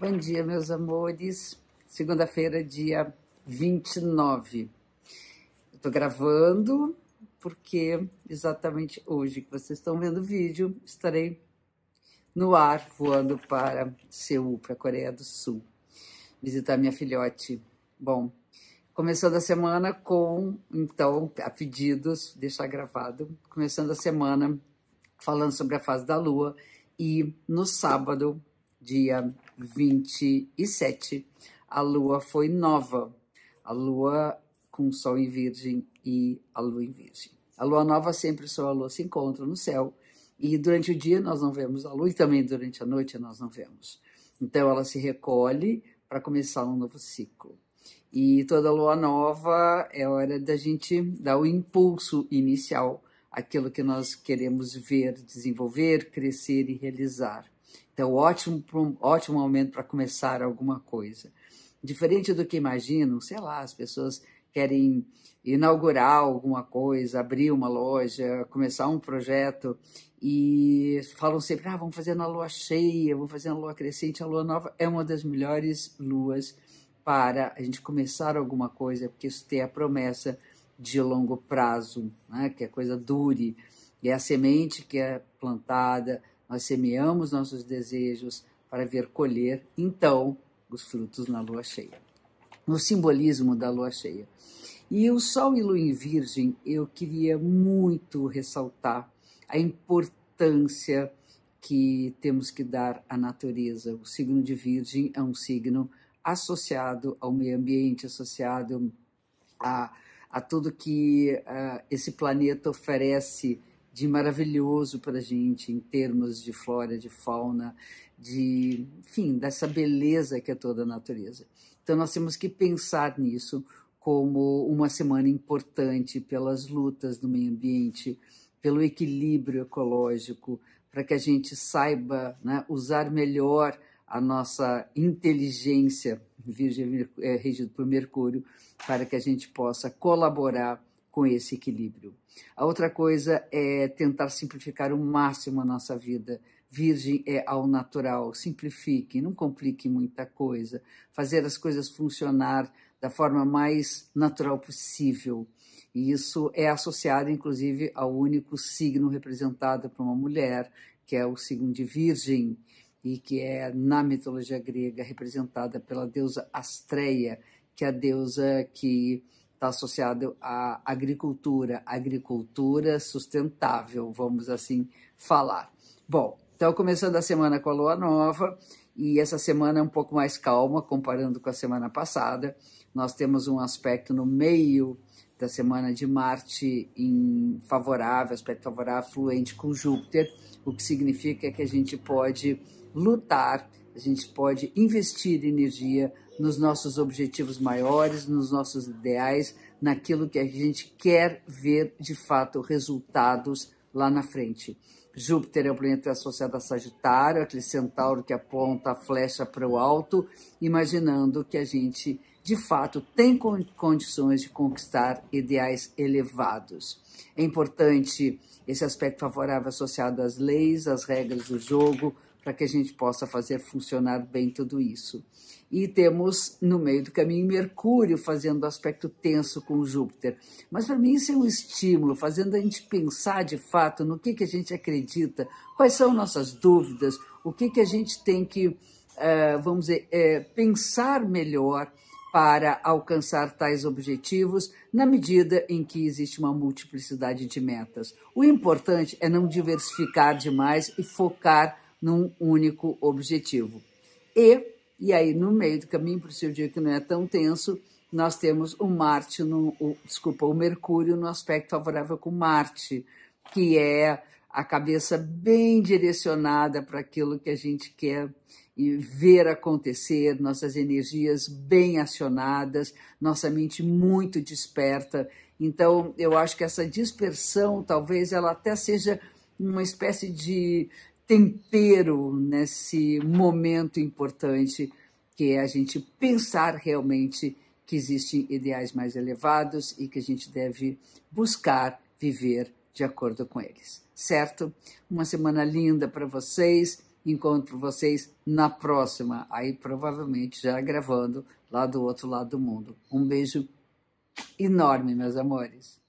Bom dia, meus amores. Segunda-feira, dia 29. Estou gravando porque exatamente hoje que vocês estão vendo o vídeo, estarei no ar voando para Seul, para a Coreia do Sul, visitar minha filhote. Bom, começando a semana com, então, a pedidos, deixar gravado, começando a semana falando sobre a fase da Lua e no sábado, dia 27, a lua foi nova. A lua com Sol em Virgem e a lua em Virgem. A lua nova sempre só a lua se encontra no céu e durante o dia nós não vemos a lua e também durante a noite nós não vemos. Então ela se recolhe para começar um novo ciclo. E toda lua nova é hora da gente dar o impulso inicial, aquilo que nós queremos ver, desenvolver, crescer e realizar. Então, ótimo, ótimo momento para começar alguma coisa. Diferente do que imaginam, sei lá, as pessoas querem inaugurar alguma coisa, abrir uma loja, começar um projeto e falam sempre: ah, vamos fazer na lua cheia, vamos fazer na lua crescente. A lua nova é uma das melhores luas para a gente começar alguma coisa, porque isso tem a promessa de longo prazo, né? que a coisa dure. E é a semente que é plantada, nós semeamos nossos desejos para ver colher, então, os frutos na lua cheia. No simbolismo da lua cheia. E o Sol e Lua em Virgem, eu queria muito ressaltar a importância que temos que dar à natureza. O signo de Virgem é um signo associado ao meio ambiente, associado a, a tudo que uh, esse planeta oferece de maravilhoso para a gente em termos de flora, de fauna, de, enfim, dessa beleza que é toda a natureza. Então nós temos que pensar nisso como uma semana importante pelas lutas do meio ambiente, pelo equilíbrio ecológico, para que a gente saiba né, usar melhor a nossa inteligência, Virgem é, regido por Mercúrio, para que a gente possa colaborar com esse equilíbrio. A outra coisa é tentar simplificar o máximo a nossa vida. Virgem é ao natural, simplifique, não complique muita coisa, fazer as coisas funcionar da forma mais natural possível. E isso é associado, inclusive, ao único signo representado por uma mulher, que é o signo de Virgem, e que é, na mitologia grega, representada pela deusa Astreia, que é a deusa que está associado à agricultura, agricultura sustentável, vamos assim falar. Bom, então começando a semana com a lua nova, e essa semana é um pouco mais calma comparando com a semana passada. Nós temos um aspecto no meio da semana de Marte em favorável, aspecto favorável, fluente com Júpiter, o que significa que a gente pode lutar a gente pode investir energia nos nossos objetivos maiores, nos nossos ideais, naquilo que a gente quer ver de fato resultados lá na frente. Júpiter é o planeta associado a Sagitário, aquele centauro que aponta a flecha para o alto, imaginando que a gente, de fato, tem condições de conquistar ideais elevados. É importante esse aspecto favorável associado às leis, às regras do jogo, para que a gente possa fazer funcionar bem tudo isso. E temos no meio do caminho Mercúrio fazendo aspecto tenso com Júpiter. Mas para mim isso é um estímulo, fazendo a gente pensar de fato no que, que a gente acredita, quais são nossas dúvidas, o que, que a gente tem que, uh, vamos dizer, uh, pensar melhor para alcançar tais objetivos na medida em que existe uma multiplicidade de metas. O importante é não diversificar demais e focar num único objetivo. E, e aí, no meio do caminho, para o seu dia que não é tão tenso, nós temos o Marte, no, o, desculpa, o Mercúrio no aspecto favorável com Marte, que é a cabeça bem direcionada para aquilo que a gente quer e ver acontecer, nossas energias bem acionadas, nossa mente muito desperta. Então, eu acho que essa dispersão, talvez ela até seja uma espécie de tempero nesse momento importante que é a gente pensar realmente que existem ideais mais elevados e que a gente deve buscar viver de acordo com eles, certo? Uma semana linda para vocês. encontro vocês na próxima, aí provavelmente já gravando lá do outro lado do mundo. Um beijo enorme, meus amores.